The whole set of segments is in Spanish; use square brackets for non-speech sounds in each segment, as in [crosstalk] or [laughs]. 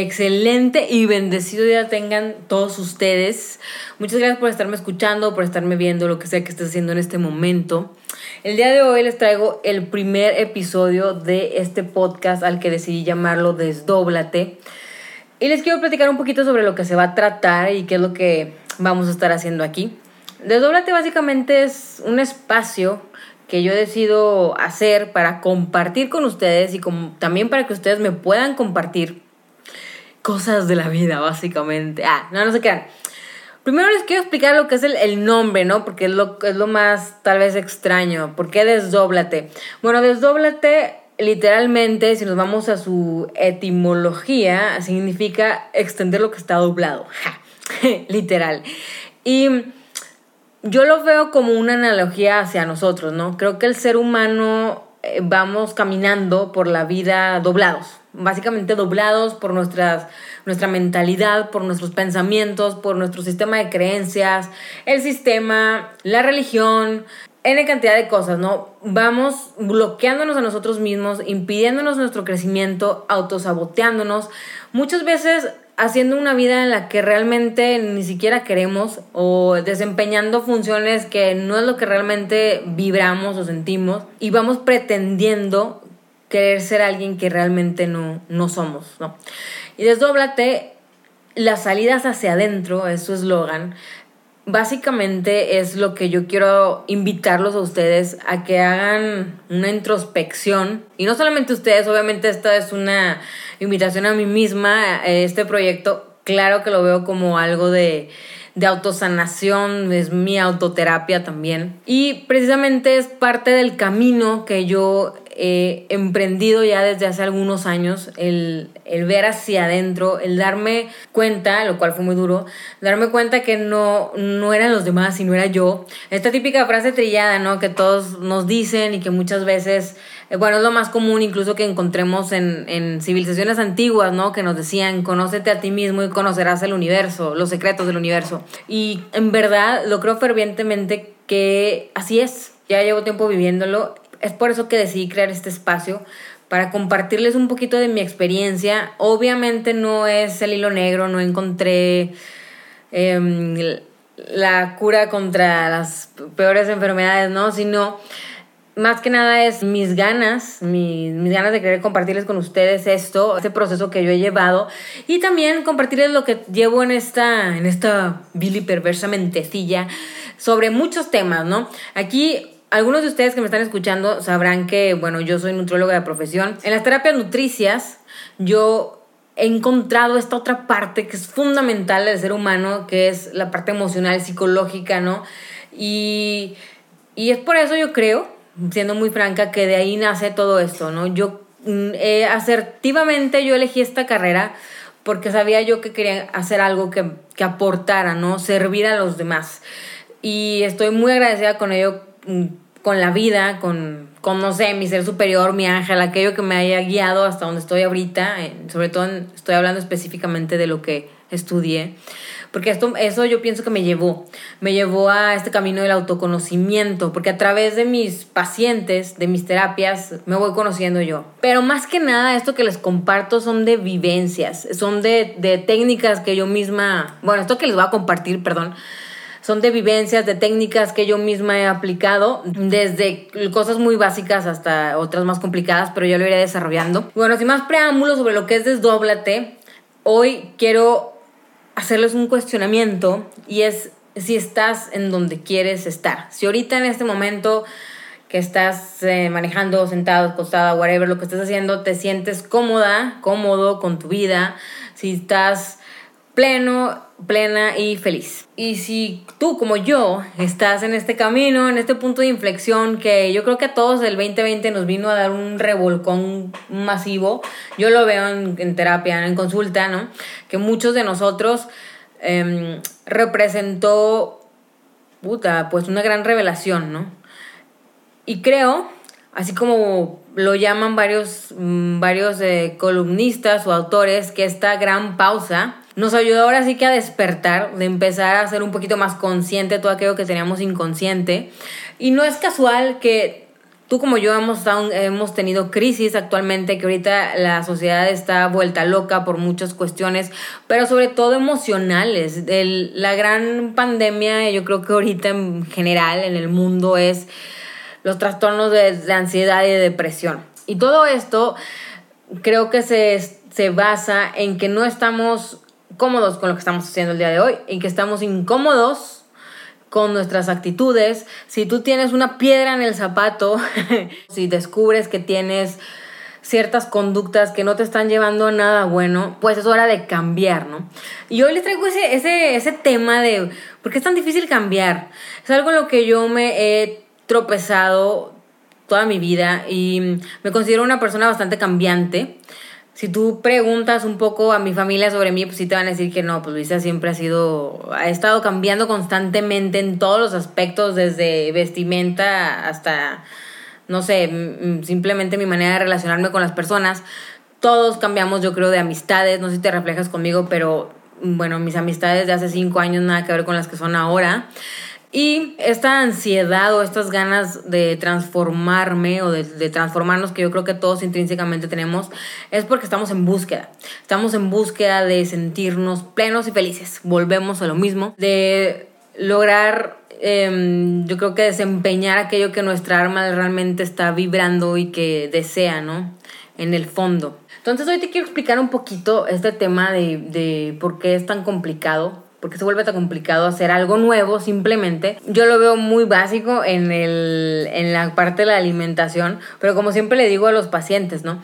excelente y bendecido día tengan todos ustedes. Muchas gracias por estarme escuchando, por estarme viendo, lo que sea que estés haciendo en este momento. El día de hoy les traigo el primer episodio de este podcast al que decidí llamarlo Desdóblate. Y les quiero platicar un poquito sobre lo que se va a tratar y qué es lo que vamos a estar haciendo aquí. Desdóblate básicamente es un espacio que yo decido hacer para compartir con ustedes y también para que ustedes me puedan compartir cosas de la vida, básicamente. Ah, no, no se quedan. Primero les quiero explicar lo que es el, nombre, ¿no? Porque es lo, es lo más tal vez extraño. ¿Por qué desdóblate? Bueno, desdóblate literalmente, si nos vamos a su etimología, significa extender lo que está doblado. [laughs] Literal. Y yo lo veo como una analogía hacia nosotros, ¿no? Creo que el ser humano eh, vamos caminando por la vida doblados, básicamente doblados por nuestras, nuestra mentalidad, por nuestros pensamientos, por nuestro sistema de creencias, el sistema, la religión, N cantidad de cosas, ¿no? Vamos bloqueándonos a nosotros mismos, impidiéndonos nuestro crecimiento, autosaboteándonos. Muchas veces haciendo una vida en la que realmente ni siquiera queremos o desempeñando funciones que no es lo que realmente vibramos o sentimos y vamos pretendiendo querer ser alguien que realmente no, no somos, ¿no? Y desdóblate las salidas hacia adentro, es su eslogan, básicamente es lo que yo quiero invitarlos a ustedes a que hagan una introspección. Y no solamente ustedes, obviamente esta es una invitación a mí misma. Este proyecto, claro que lo veo como algo de, de autosanación, es mi autoterapia también. Y precisamente es parte del camino que yo he emprendido ya desde hace algunos años, el, el, ver hacia adentro, el darme cuenta, lo cual fue muy duro, darme cuenta que no, no eran los demás, sino era yo. Esta típica frase trillada, ¿no? Que todos nos dicen y que muchas veces, eh, bueno, es lo más común incluso que encontremos en, en civilizaciones antiguas, ¿no? Que nos decían, conócete a ti mismo y conocerás el universo, los secretos del universo. Y en verdad lo creo fervientemente que así es. Ya llevo tiempo viviéndolo es por eso que decidí crear este espacio para compartirles un poquito de mi experiencia. Obviamente no es el hilo negro, no encontré em, la cura contra las peores enfermedades, ¿no? Sino más que nada es mis ganas, mis, mis, ganas de querer compartirles con ustedes esto, este proceso que yo he llevado y también compartirles lo que llevo en esta, en esta vil y perversa mentecilla sobre muchos temas, ¿no? Aquí algunos de ustedes que me están escuchando sabrán que, bueno, yo soy nutróloga de profesión. En las terapias nutricias, yo he encontrado esta otra parte que es fundamental del ser humano, que es la parte emocional, psicológica, ¿no? Y, y es por eso yo creo, siendo muy franca, que de ahí nace todo esto, ¿no? Yo mm, eh, asertivamente yo elegí esta carrera porque sabía yo que quería hacer algo que, que aportara, ¿no? Servir a los demás. Y estoy muy agradecida con ello mm, con la vida, con, con, no sé, mi ser superior, mi ángel, aquello que me haya guiado hasta donde estoy ahorita, sobre todo estoy hablando específicamente de lo que estudié, porque esto, eso yo pienso que me llevó, me llevó a este camino del autoconocimiento, porque a través de mis pacientes, de mis terapias, me voy conociendo yo. Pero más que nada, esto que les comparto son de vivencias, son de, de técnicas que yo misma, bueno, esto que les voy a compartir, perdón, son de vivencias, de técnicas que yo misma he aplicado, desde cosas muy básicas hasta otras más complicadas, pero yo lo iré desarrollando. Bueno, sin más preámbulos sobre lo que es Desdóblate, hoy quiero hacerles un cuestionamiento y es si estás en donde quieres estar. Si ahorita en este momento que estás eh, manejando, sentado, acostada, whatever, lo que estés haciendo, te sientes cómoda, cómodo con tu vida, si estás pleno, plena y feliz. Y si tú como yo estás en este camino, en este punto de inflexión que yo creo que a todos el 2020 nos vino a dar un revolcón masivo, yo lo veo en, terapia, en consulta, ¿no? Que muchos de nosotros em, representó, puta, pues una gran revelación, ¿no? Y creo, así como lo llaman varios, mm, varios eh, columnistas o autores, que esta gran pausa nos ayudó ahora sí que a despertar, de empezar a ser un poquito más consciente todo aquello que teníamos inconsciente. Y no es casual que tú como yo hemos, hemos tenido crisis actualmente, que ahorita la sociedad está vuelta loca por muchas cuestiones, pero sobre todo emocionales. la gran pandemia, yo creo que ahorita en general en el mundo es los trastornos de, ansiedad y de depresión. Y todo esto creo que se, se basa en que no estamos cómodos con lo que estamos haciendo el día de hoy, en que estamos incómodos con nuestras actitudes. Si tú tienes una piedra en el zapato, [laughs] si descubres que tienes ciertas conductas que no te están llevando a nada bueno, pues es hora de cambiar, ¿no? Y hoy les traigo ese, ese, ese tema de por qué es tan difícil cambiar. Es algo en lo que yo me he tropezado toda mi vida y me considero una persona bastante cambiante si tú preguntas un poco a mi familia sobre mí, pues sí te van a decir que no, pues Luisa siempre ha sido, ha estado cambiando constantemente en todos los aspectos, desde vestimenta hasta, no sé, simplemente mi manera de relacionarme con las personas. Todos cambiamos, yo creo, de amistades, no sé si te reflejas conmigo, pero bueno, mis amistades de hace cinco años nada que ver con las que son ahora. Y esta ansiedad o estas ganas de transformarme o de, transformarnos que yo creo que todos intrínsecamente tenemos es porque estamos en búsqueda. Estamos en búsqueda de sentirnos plenos y felices. Volvemos a lo mismo. De lograr, em, yo creo que desempeñar aquello que nuestra alma realmente está vibrando y que desea, ¿no? En el fondo. Entonces hoy te quiero explicar un poquito este tema de, de por qué es tan complicado porque se vuelve tan complicado hacer algo nuevo simplemente. Yo lo veo muy básico en, el, en la parte de la alimentación, pero como siempre le digo a los pacientes, ¿no?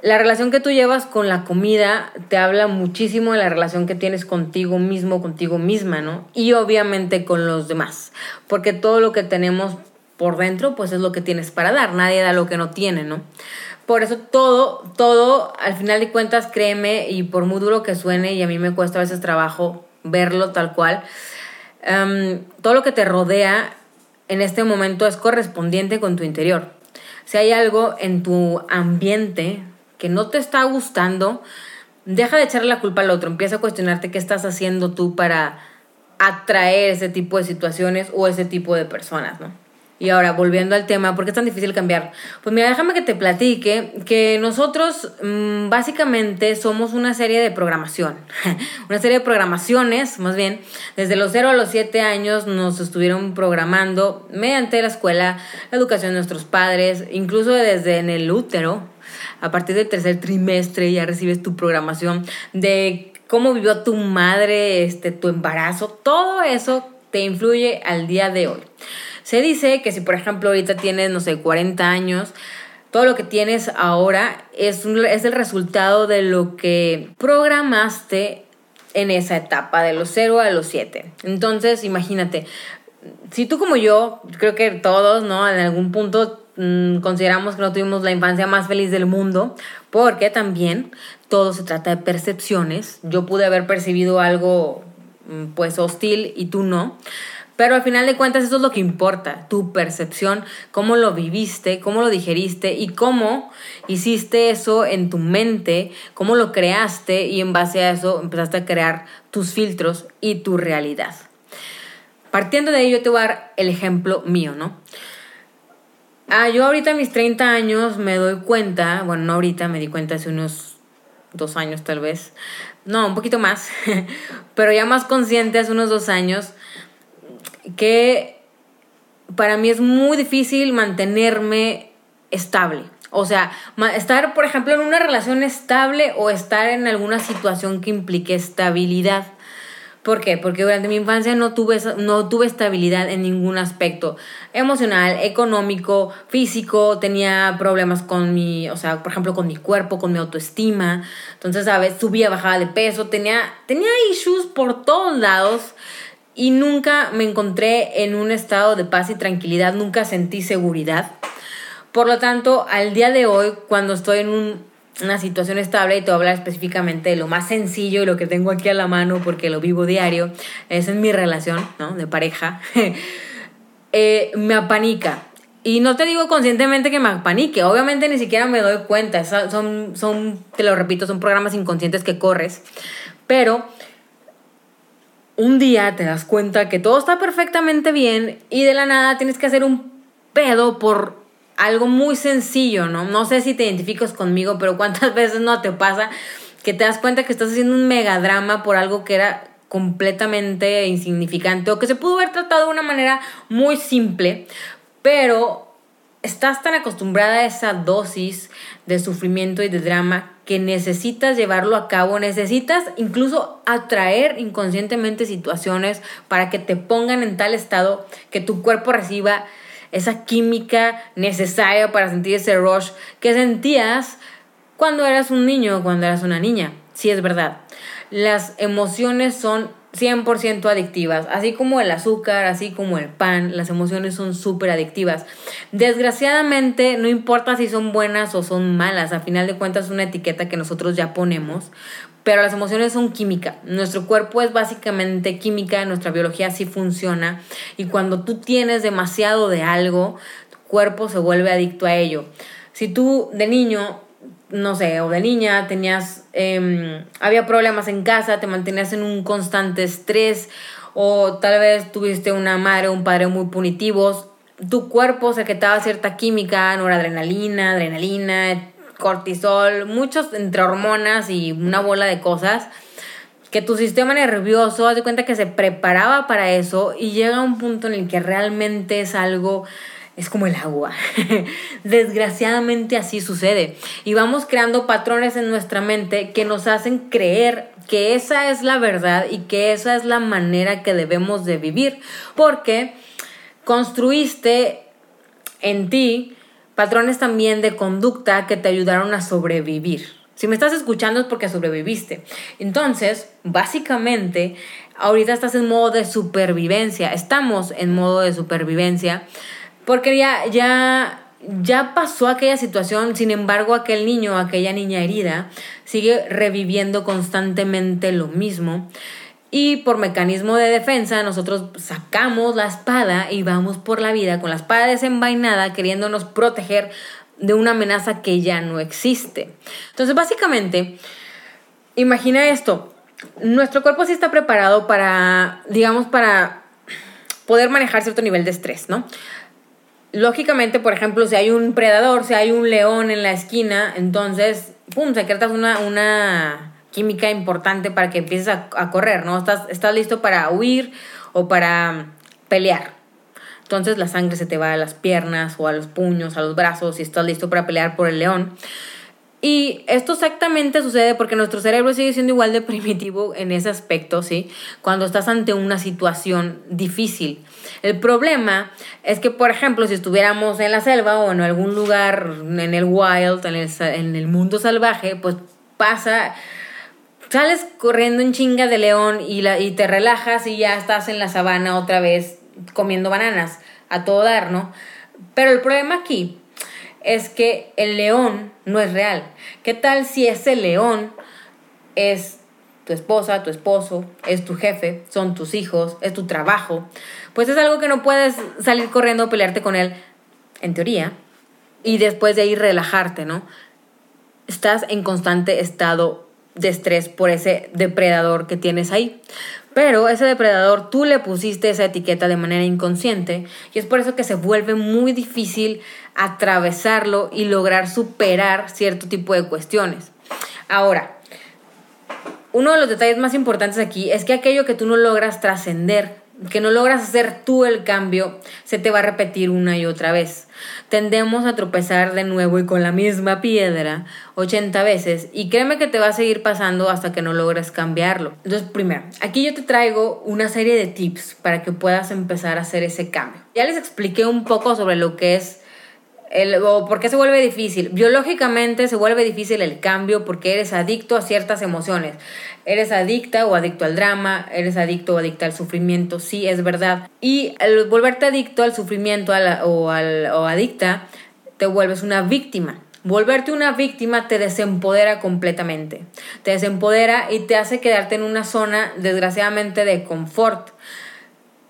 La relación que tú llevas con la comida te habla muchísimo de la relación que tienes contigo mismo, contigo misma, ¿no? Y obviamente con los demás, porque todo lo que tenemos por dentro, pues es lo que tienes para dar, nadie da lo que no tiene, ¿no? Por eso todo, todo, al final de cuentas, créeme, y por muy duro que suene, y a mí me cuesta a veces trabajo verlo tal cual. Em, todo lo que te rodea en este momento es correspondiente con tu interior. Si hay algo en tu ambiente que no te está gustando, deja de echarle la culpa al otro, empieza a cuestionarte qué estás haciendo tú para atraer ese tipo de situaciones o ese tipo de personas, ¿no? Y ahora, volviendo al tema, ¿por qué es tan difícil cambiar? Pues mira, déjame que te platique que nosotros mm, básicamente somos una serie de programación, [laughs] una serie de programaciones, más bien, desde los 0 a los 7 años nos estuvieron programando mediante la escuela, la educación de nuestros padres, incluso desde en el útero, a partir del tercer trimestre ya recibes tu programación de cómo vivió tu madre, este, tu embarazo, todo eso te influye al día de hoy. Se dice que si, por ejemplo, ahorita tienes, no sé, 40 años, todo lo que tienes ahora es, es el resultado de lo que programaste en esa etapa, de los 0 a los 7. Entonces, imagínate, si tú como yo, creo que todos, ¿no? En algún punto mm, consideramos que no tuvimos la infancia más feliz del mundo, porque también todo se trata de percepciones. Yo pude haber percibido algo mm, pues hostil y tú no. Pero al final de cuentas eso es lo que importa, tu percepción, cómo lo viviste, cómo lo digeriste y cómo hiciste eso en tu mente, cómo lo creaste y en base a eso empezaste a crear tus filtros y tu realidad. Partiendo de ello te voy a dar el ejemplo mío, ¿no? Ah, yo ahorita a mis 30 años me doy cuenta, bueno, no ahorita, me di cuenta hace unos dos años tal vez, no, un poquito más, [laughs] pero ya más consciente hace unos dos años, que para mí es muy difícil mantenerme estable. O sea, estar, por ejemplo, en una relación estable o estar en alguna situación que implique estabilidad. ¿Por qué? Porque durante mi infancia no tuve, no tuve estabilidad en ningún aspecto emocional, económico, físico, tenía problemas con mi, o sea, por ejemplo, con mi cuerpo, con mi autoestima. Entonces, ¿sabes? Subía, bajaba de peso, tenía, tenía issues por todos lados y nunca me encontré en un estado de paz y tranquilidad, nunca sentí seguridad. Por lo tanto, al día de hoy, cuando estoy en una situación estable, y te voy a hablar específicamente de lo más sencillo y lo que tengo aquí a la mano porque lo vivo diario, es en mi relación ¿no? de pareja, [laughs] eh, me apanica. Y no te digo conscientemente que me apanique, obviamente ni siquiera me doy cuenta, son, son, te lo repito, son programas inconscientes que corres, pero un día te das cuenta que todo está perfectamente bien y de la nada tienes que hacer un pedo por algo muy sencillo, ¿no? No sé si te identificas conmigo, pero cuántas [laughs] veces no te pasa que te das cuenta que estás haciendo un megadrama por algo que era completamente insignificante o que se pudo haber tratado de una manera muy simple, pero estás tan acostumbrada a esa dosis de sufrimiento y de drama que necesitas llevarlo a cabo, necesitas incluso atraer inconscientemente situaciones para que te pongan en tal estado que tu cuerpo reciba esa química necesaria para sentir ese rush que sentías cuando eras un niño o cuando eras una niña. Sí es verdad. Las emociones son 100% adictivas, así como el azúcar, así como el pan, las emociones son súper adictivas. Desgraciadamente, no importa si son buenas o son malas, a final de cuentas es una etiqueta que nosotros ya ponemos, pero las emociones son química. Nuestro cuerpo es básicamente química, nuestra biología sí funciona y cuando tú tienes demasiado de algo, tu cuerpo se vuelve adicto a ello. Si tú de niño no sé, o de niña tenías, em, había problemas en casa, te mantenías en un constante estrés, o tal vez tuviste una madre o un padre muy punitivos, tu cuerpo secretaba cierta química, noradrenalina, adrenalina, cortisol, muchos entre hormonas y una bola de cosas, que tu sistema nervioso, haz de cuenta que se preparaba para eso y llega un punto en el que realmente es algo es como el agua. [laughs] Desgraciadamente así sucede. Y vamos creando patrones en nuestra mente que nos hacen creer que esa es la verdad y que esa es la manera que debemos de vivir. Porque construiste en ti patrones también de conducta que te ayudaron a sobrevivir. Si me estás escuchando es porque sobreviviste. Entonces, básicamente, ahorita estás en modo de supervivencia. Estamos en modo de supervivencia porque ya, ya, ya pasó aquella situación, sin embargo aquel niño, aquella niña herida, sigue reviviendo constantemente lo mismo. Y por mecanismo de defensa, nosotros sacamos la espada y vamos por la vida con la espada desenvainada, queriéndonos proteger de una amenaza que ya no existe. Entonces, básicamente, imagina esto. Nuestro cuerpo sí está preparado para, digamos, para poder manejar cierto nivel de estrés, ¿no? Lógicamente, por ejemplo, si hay un predador, si hay un león en la esquina, entonces, pum, secretas una, una química importante para que empieces a, correr, ¿no? Estás, estás listo para huir o para pelear. Entonces la sangre se te va a las piernas o a los puños, a los brazos y estás listo para pelear por el león. Y esto exactamente sucede porque nuestro cerebro sigue siendo igual de [laughs] primitivo en ese aspecto, ¿sí? Cuando estás ante una situación difícil. El problema es que, por ejemplo, si estuviéramos en la selva o en algún lugar en el wild, en el, en el mundo salvaje, pues pasa sales corriendo en chinga de león y, la, y te relajas y ya estás en la sabana otra vez comiendo bananas a todo dar, ¿no? Pero el problema aquí es que el león no es real. ¿Qué tal si ese león es tu esposa, tu esposo, es tu jefe, son tus hijos, es tu trabajo? Pues es algo que no puedes salir corriendo a pelearte con él, en teoría, y después de ahí relajarte, ¿no? Estás en constante estado de estrés por ese depredador que tienes ahí. Pero ese depredador tú le pusiste esa etiqueta de manera inconsciente y es por eso que se vuelve muy difícil atravesarlo y lograr superar cierto tipo de cuestiones. Ahora, uno de los detalles más importantes aquí es que aquello que tú no logras trascender que no logras hacer tú el cambio, se te va a repetir una y otra vez. Tendemos a tropezar de nuevo y con la misma piedra 80 veces y créeme que te va a seguir pasando hasta que no logres cambiarlo. Entonces, primero, aquí yo te traigo una serie de tips para que puedas empezar a hacer ese cambio. Ya les expliqué un poco sobre lo que es o por qué se vuelve difícil. Biológicamente se vuelve difícil el cambio porque eres adicto a ciertas emociones. Eres adicta o adicto al drama, eres adicto o adicta al sufrimiento, sí, es verdad. Y volverte adicto al sufrimiento o, al, o adicta, te vuelves una víctima. Volverte una víctima te desempodera completamente. Te desempodera y te hace quedarte en una zona, desgraciadamente, de confort.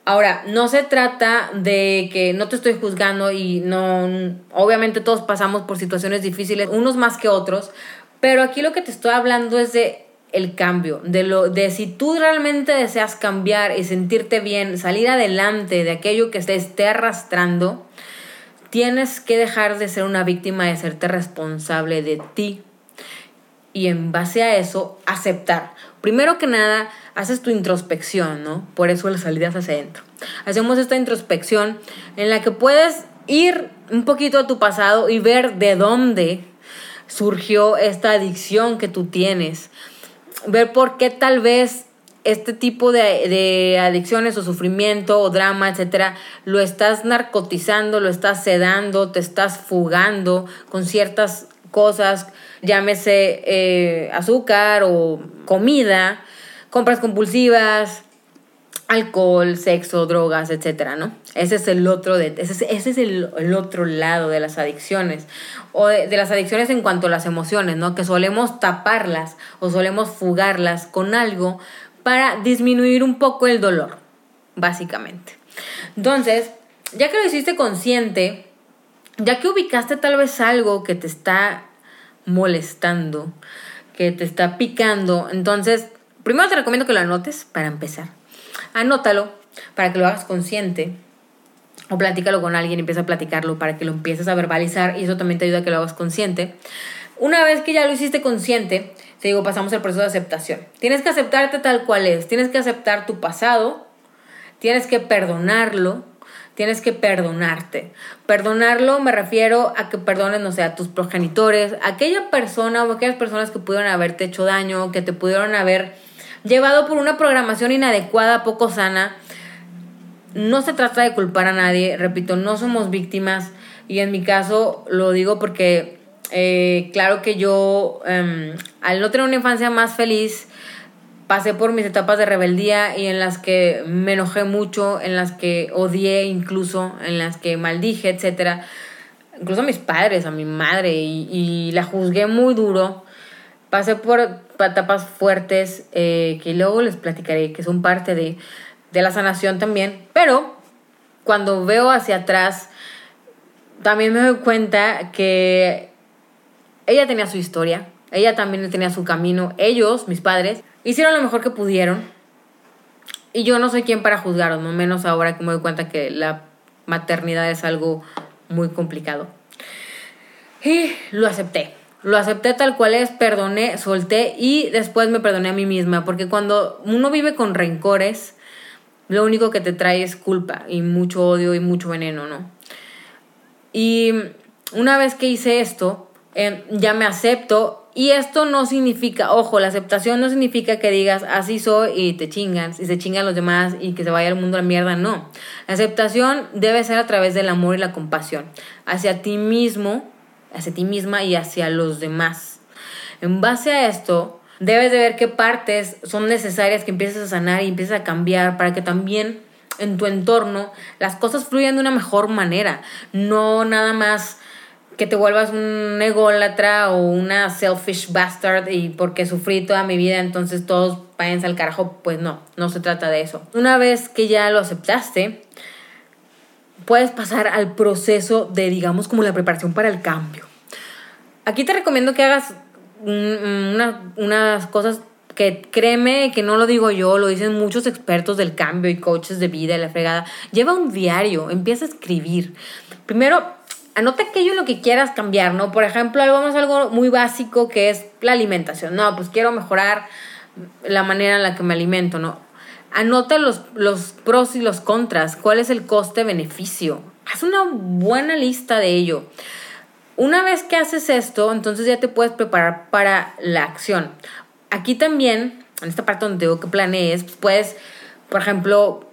Ahora, no se trata de que no te estoy juzgando y no, obviamente todos pasamos por situaciones difíciles, unos más que otros, pero aquí lo que te estoy hablando es de el cambio, de lo de si tú realmente deseas cambiar y sentirte bien, salir adelante de aquello que te esté arrastrando, tienes que dejar de ser una víctima, de serte responsable de ti. Y en base a eso, aceptar. Primero que nada, haces tu introspección, ¿no? Por eso las salidas hacia adentro. Hacemos esta introspección en la que puedes ir un poquito a tu pasado y ver de dónde surgió esta adicción que tú tienes. Ver por qué tal vez este tipo de, de, adicciones o sufrimiento o drama, etcétera, lo estás narcotizando, lo estás sedando, te estás fugando con ciertas cosas, llámese eh, azúcar o comida, compras compulsivas, alcohol, sexo, drogas, etcétera, ¿no? Ese es el otro de, ese, es el, otro lado de las adicciones o de, las adicciones en cuanto a las emociones, ¿no? Que solemos taparlas o solemos fugarlas con algo para disminuir un poco el dolor, básicamente. Entonces, ya que lo hiciste consciente, ya que ubicaste tal vez algo que te está molestando, que te está picando, entonces, primero te recomiendo que lo anotes para empezar. Anótalo para que lo hagas consciente o platícalo con alguien, empieza a platicarlo para que lo empieces a verbalizar y eso también te ayuda a que lo hagas consciente. Una vez que ya lo hiciste consciente, te digo, pasamos al proceso de aceptación. Tienes que aceptarte tal cual es, tienes que aceptar tu pasado, tienes que perdonarlo, tienes que perdonarte. Perdonarlo me refiero a que perdones, no sé, a tus progenitores, a aquella persona o aquellas personas que pudieron haberte hecho daño, que te pudieron haber llevado por una programación inadecuada, poco sana. No se trata de culpar a nadie, repito, no somos víctimas y en mi caso lo digo porque eh, claro que yo, em, al no tener una infancia más feliz, pasé por mis etapas de rebeldía y en las que me enojé mucho, en las que odié incluso, en las que maldije, etc. Incluso a mis padres, a mi madre, y, la juzgué muy duro. Pasé por etapas fuertes eh, que luego les platicaré, que son parte de, de la sanación también. Pero cuando veo hacia atrás, también me doy cuenta que ella tenía su historia, ella también tenía su camino, ellos, mis padres, hicieron lo mejor que pudieron. Y yo no soy quien para juzgarlos, no menos ahora que me doy cuenta que la maternidad es algo muy complicado. Y lo acepté. Lo acepté tal cual es, perdoné, solté y después me perdoné a mí misma, porque cuando uno vive con rencores, lo único que te trae es culpa y mucho odio y mucho veneno, ¿no? Y una vez que hice esto, Em, ya me acepto. Y esto no significa, ojo, la aceptación no significa que digas así soy y te chingan, y se chingan los demás y que se vaya el mundo a la mierda, no. La aceptación debe ser a través del amor y la compasión, hacia ti mismo, hacia ti misma y hacia los demás. En base a esto, debes de ver qué partes son necesarias que empieces a sanar y empieces a cambiar para que también en tu entorno las cosas fluyan de una mejor manera, no nada más que te vuelvas un ególatra o una selfish bastard y porque sufrí toda mi vida, entonces todos váyanse al carajo. Pues no, no se trata de eso. Una vez que ya lo aceptaste, puedes pasar al proceso de, digamos, como la preparación para el cambio. Aquí te recomiendo que hagas unas cosas que créeme que no lo digo yo, lo dicen muchos expertos del cambio y coaches de vida y la fregada. Lleva un diario, empieza a escribir. Primero, anota aquello en lo que quieras cambiar, ¿no? Por ejemplo, algo más algo muy básico que es la alimentación. No, pues quiero mejorar la manera en la que me alimento, ¿no? Anota los, los pros y los contras, cuál es el coste-beneficio. Haz una buena lista de ello. Una vez que haces esto, entonces ya te puedes preparar para la acción. Aquí también, en esta parte donde digo que planees, pues puedes, por ejemplo,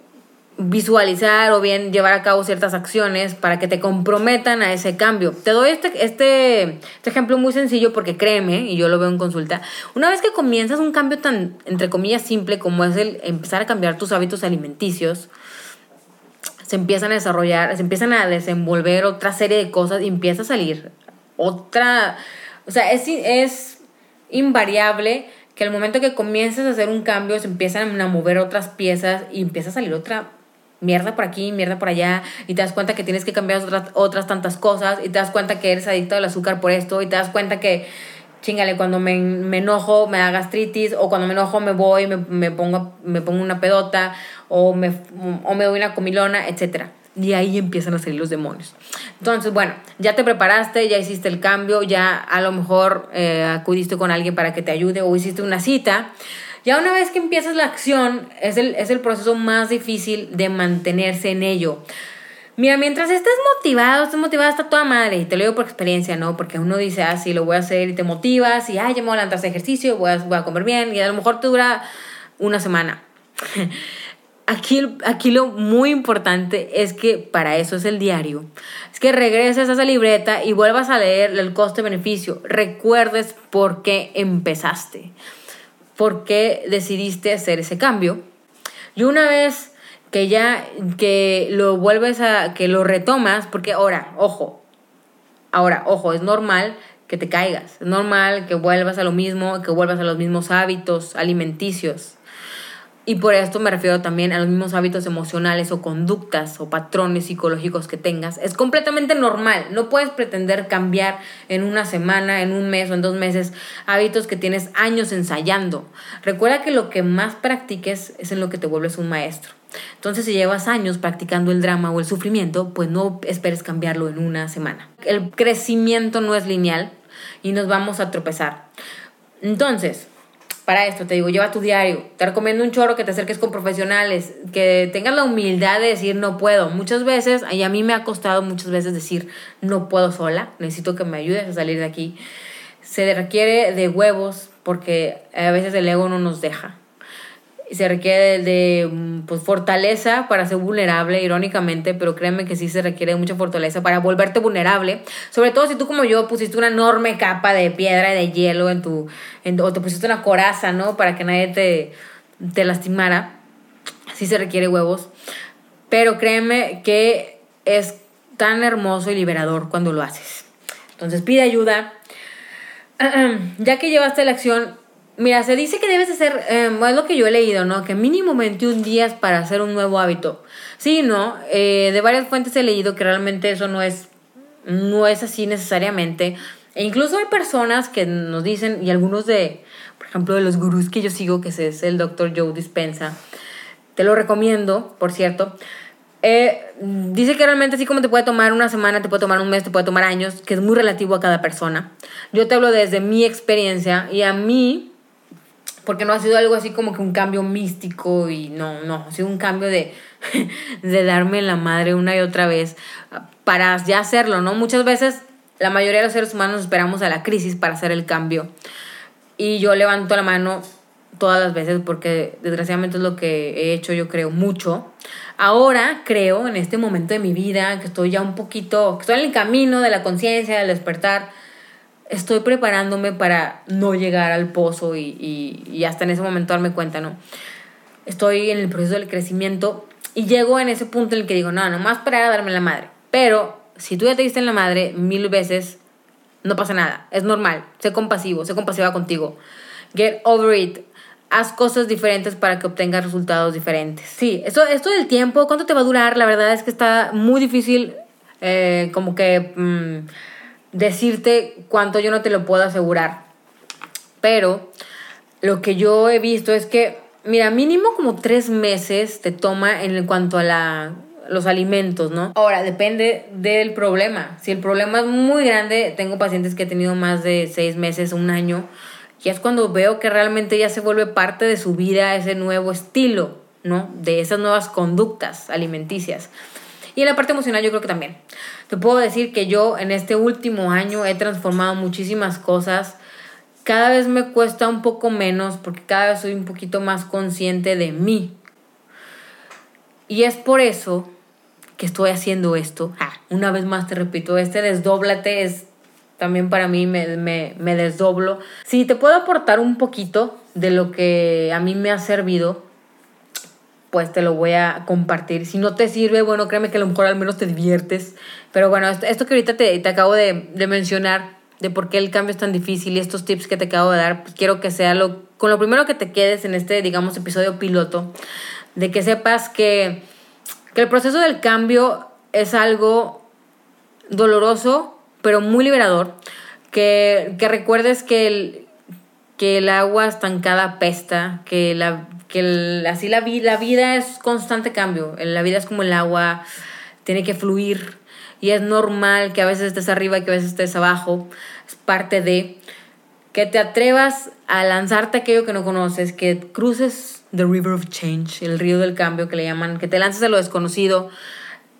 visualizar o bien llevar a cabo ciertas acciones para que te comprometan a ese cambio. Te doy este, este, este, ejemplo muy sencillo porque créeme, y yo lo veo en consulta, una vez que comienzas un cambio tan, entre comillas, simple como es el empezar a cambiar tus hábitos alimenticios, se empiezan a desarrollar, se empiezan a desenvolver otra serie de cosas y empieza a salir otra, o sea, es, es invariable que al momento que comiences a hacer un cambio se empiezan a mover otras piezas y empieza a salir otra mierda por aquí, mierda por allá, y te das cuenta que tienes que cambiar otras, otras tantas cosas, y te das cuenta que eres adicto al azúcar por esto, y te das cuenta que, chingale, cuando me, me enojo me da gastritis, o cuando me enojo me voy, me, me, pongo, me pongo una pedota, o me, o me doy una comilona, etc. y ahí empiezan a salir los demonios. Entonces, bueno, ya te preparaste, ya hiciste el cambio, ya a lo mejor eh, acudiste con alguien para que te ayude o hiciste una cita. Ya una vez que empiezas la acción, es el, es el proceso más difícil de mantenerse en ello. Mira, mientras estés motivado, estés motivada hasta toda madre, y te lo digo por experiencia, ¿no? Porque uno dice, ah, sí, lo voy a hacer y te motivas, y, ay, ya me voy a levantar a ejercicio, voy a, voy a comer bien, y a lo mejor te dura una semana. [laughs] Aquí, aquí lo muy importante es que para eso es el diario. Es que regreses a esa libreta y vuelvas a leer el coste-beneficio. Recuerdes por qué empezaste, por qué decidiste hacer ese cambio. Y una vez que ya que lo vuelves a que lo retomas, porque ahora, ojo, ahora, ojo, es normal que te caigas, es normal que vuelvas a lo mismo, que vuelvas a los mismos hábitos alimenticios. Y por esto me refiero también a los mismos hábitos emocionales o conductas o patrones psicológicos que tengas. Es completamente normal. No puedes pretender cambiar en una semana, en un mes o en dos meses hábitos que tienes años ensayando. Recuerda que lo que más practiques es en lo que te vuelves un maestro. Entonces, si llevas años practicando el drama o el sufrimiento, pues no esperes cambiarlo en una semana. El crecimiento no es lineal y nos vamos a tropezar. Entonces, para esto, te digo, lleva tu diario. Te recomiendo un choro que te acerques con profesionales, que tengas la humildad de decir no puedo. Muchas veces, y a mí me ha costado muchas veces decir no puedo sola, necesito que me ayudes a salir de aquí. Se requiere de huevos porque a veces el ego no nos deja se requiere de mm, pues, fortaleza para ser vulnerable, irónicamente, pero créeme que sí se requiere de mucha fortaleza para volverte vulnerable. Sobre todo si tú como yo pusiste una enorme capa de piedra y de hielo en tu... o te pusiste una coraza, ¿no? Para que nadie te, te lastimara. Sí se requiere huevos. Pero créeme que es tan hermoso y liberador cuando lo haces. Entonces pide ayuda. [clears throat] Ya que llevaste la acción, Mira, se dice que debes hacer, eh, es lo que yo he leído, ¿no? Que mínimo 21 días para hacer un nuevo hábito. Sí, ¿no? Eh, de varias fuentes he leído que realmente eso no es, no es así necesariamente. E incluso hay personas que nos dicen, y algunos de, por ejemplo, de los gurús que yo sigo, que es el doctor Joe Dispensa, te lo recomiendo, por cierto. Eh, dice que realmente así como te puede tomar una semana, te puede tomar un mes, te puede tomar años, que es muy relativo a cada persona. Yo te hablo desde mi experiencia y a mí porque no ha sido algo así como que un cambio místico y no, no, ha sido un cambio de, [laughs] de darme la madre una y otra vez para ya hacerlo, ¿no? Muchas veces la mayoría de los seres humanos esperamos a la crisis para hacer el cambio y yo levanto la mano todas las veces porque desgraciadamente es lo que he hecho yo creo mucho. Ahora creo en este momento de mi vida que estoy ya un poquito, que estoy en el camino de la conciencia, del despertar, estoy preparándome para no llegar al pozo y, y, hasta en ese momento darme cuenta, ¿no? Estoy en el proceso del crecimiento y llego en ese punto en el que digo, no, nomás para darme la madre. Pero si tú ya te diste en la madre mil veces, no pasa nada, es normal, sé compasivo, sé compasiva contigo. Get over it. Haz cosas diferentes para que obtengas resultados diferentes. Sí, esto, esto del tiempo, ¿cuánto te va a durar? La verdad es que está muy difícil, eh, como que... Mm, decirte cuánto yo no te lo puedo asegurar. Pero lo que yo he visto es que, mira, mínimo como tres meses te toma en cuanto a la, los alimentos, ¿no? Ahora, depende del problema. Si el problema es muy grande, tengo pacientes que he tenido más de seis meses, un año, y es cuando veo que realmente ya se vuelve parte de su vida ese nuevo estilo, ¿no? De esas nuevas conductas alimenticias. Y en la parte emocional yo creo que también. Te puedo decir que yo en este último año he transformado muchísimas cosas. Cada vez me cuesta un poco menos porque cada vez soy un poquito más consciente de mí. Y es por eso que estoy haciendo esto. Ah, una vez más te repito, este desdóblate es también para mí me, me, me desdoblo. Si te puedo aportar un poquito de lo que a mí me ha servido, pues te lo voy a compartir. Si no te sirve, bueno, créeme que a lo mejor al menos te diviertes. Pero bueno, esto, que ahorita te, te acabo de, de, mencionar, de por qué el cambio es tan difícil y estos tips que te acabo de dar, pues quiero que sea lo, con lo primero que te quedes en este, digamos, episodio piloto, de que sepas que, que el proceso del cambio es algo doloroso, pero muy liberador. Que, que recuerdes que el, que el agua estancada pesta, que la que así la, la vida es constante cambio, la vida es como el agua, tiene que fluir. Y es normal que a veces estés arriba y que a veces estés abajo, es parte de que te atrevas a lanzarte aquello que no conoces, que cruces the river of change, el río del cambio que le llaman, que te lances a lo desconocido.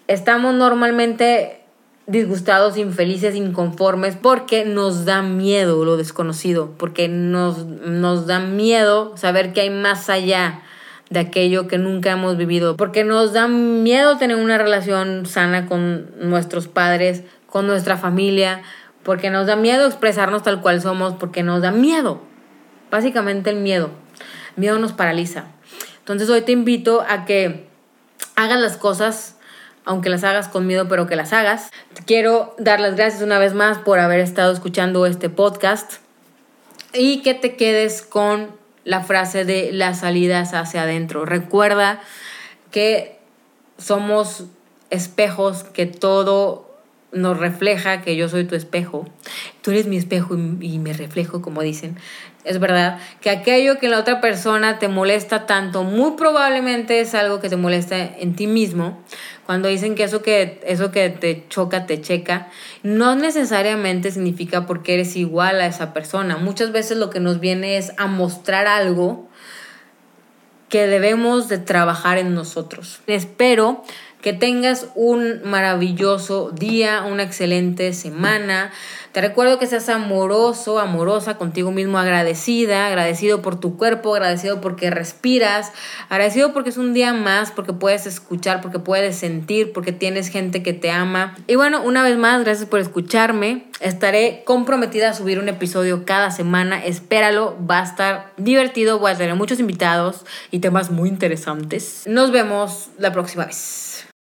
Estamos normalmente disgustados, infelices, inconformes, porque nos da miedo lo desconocido, porque nos, nos da miedo saber que hay más allá de aquello que nunca hemos vivido, porque nos da miedo tener una relación sana con nuestros padres, con nuestra familia, porque nos da miedo expresarnos tal cual somos, porque nos da miedo. Básicamente el miedo. El miedo nos paraliza. Entonces hoy te invito a que hagas las cosas, aunque las hagas con miedo, pero que las hagas. quiero dar las gracias una vez más por haber estado escuchando este podcast y que te quedes con la frase de las salidas hacia adentro. Recuerda que somos espejos, que todo nos refleja, que yo soy tu espejo. Tú eres mi espejo y, me reflejo, como dicen es verdad, que aquello que la otra persona te molesta tanto, muy probablemente es algo que te molesta en ti mismo. Cuando dicen que eso que, eso que te choca, te checa, no necesariamente significa porque eres igual a esa persona. Muchas veces lo que nos viene es a mostrar algo que debemos de trabajar en nosotros. Espero que tengas un maravilloso día, una excelente semana. Te recuerdo que seas amoroso, amorosa contigo mismo, agradecida, agradecido por tu cuerpo, agradecido porque respiras, agradecido porque es un día más, porque puedes escuchar, porque puedes sentir, porque tienes gente que te ama. Y bueno, una vez más, gracias por escucharme. Estaré comprometida a subir un episodio cada semana. Espéralo, va a estar divertido, voy a tener muchos invitados y temas muy interesantes. Nos vemos la próxima vez.